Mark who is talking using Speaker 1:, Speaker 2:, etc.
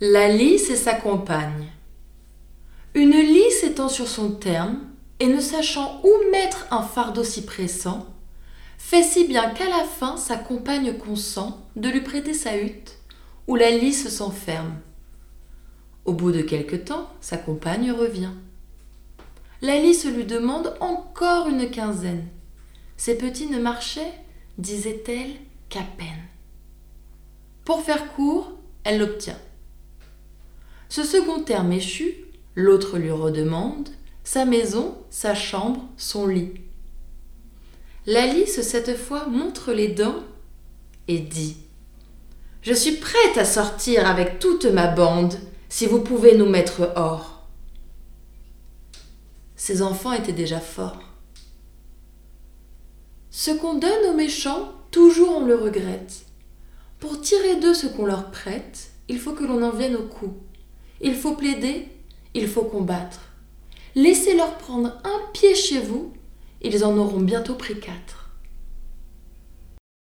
Speaker 1: La lice et sa compagne. Une lice étant sur son terme, et ne sachant où mettre un fardeau si pressant, fait si bien qu'à la fin sa compagne consent de lui prêter sa hutte, où la lice s'enferme. Au bout de quelque temps, sa compagne revient. La lice lui demande encore une quinzaine. Ses petits ne marchaient, disait-elle, qu'à peine. Pour faire court, elle l'obtient. Ce second terme échu, l'autre lui redemande sa maison, sa chambre, son lit. La lice, cette fois, montre les dents et dit Je suis prête à sortir avec toute ma bande, si vous pouvez nous mettre hors. Ses enfants étaient déjà forts. Ce qu'on donne aux méchants, toujours on le regrette. Pour tirer d'eux ce qu'on leur prête, il faut que l'on en vienne au coup. Il faut plaider, il faut combattre. Laissez-leur prendre un pied chez vous, ils en auront bientôt pris quatre.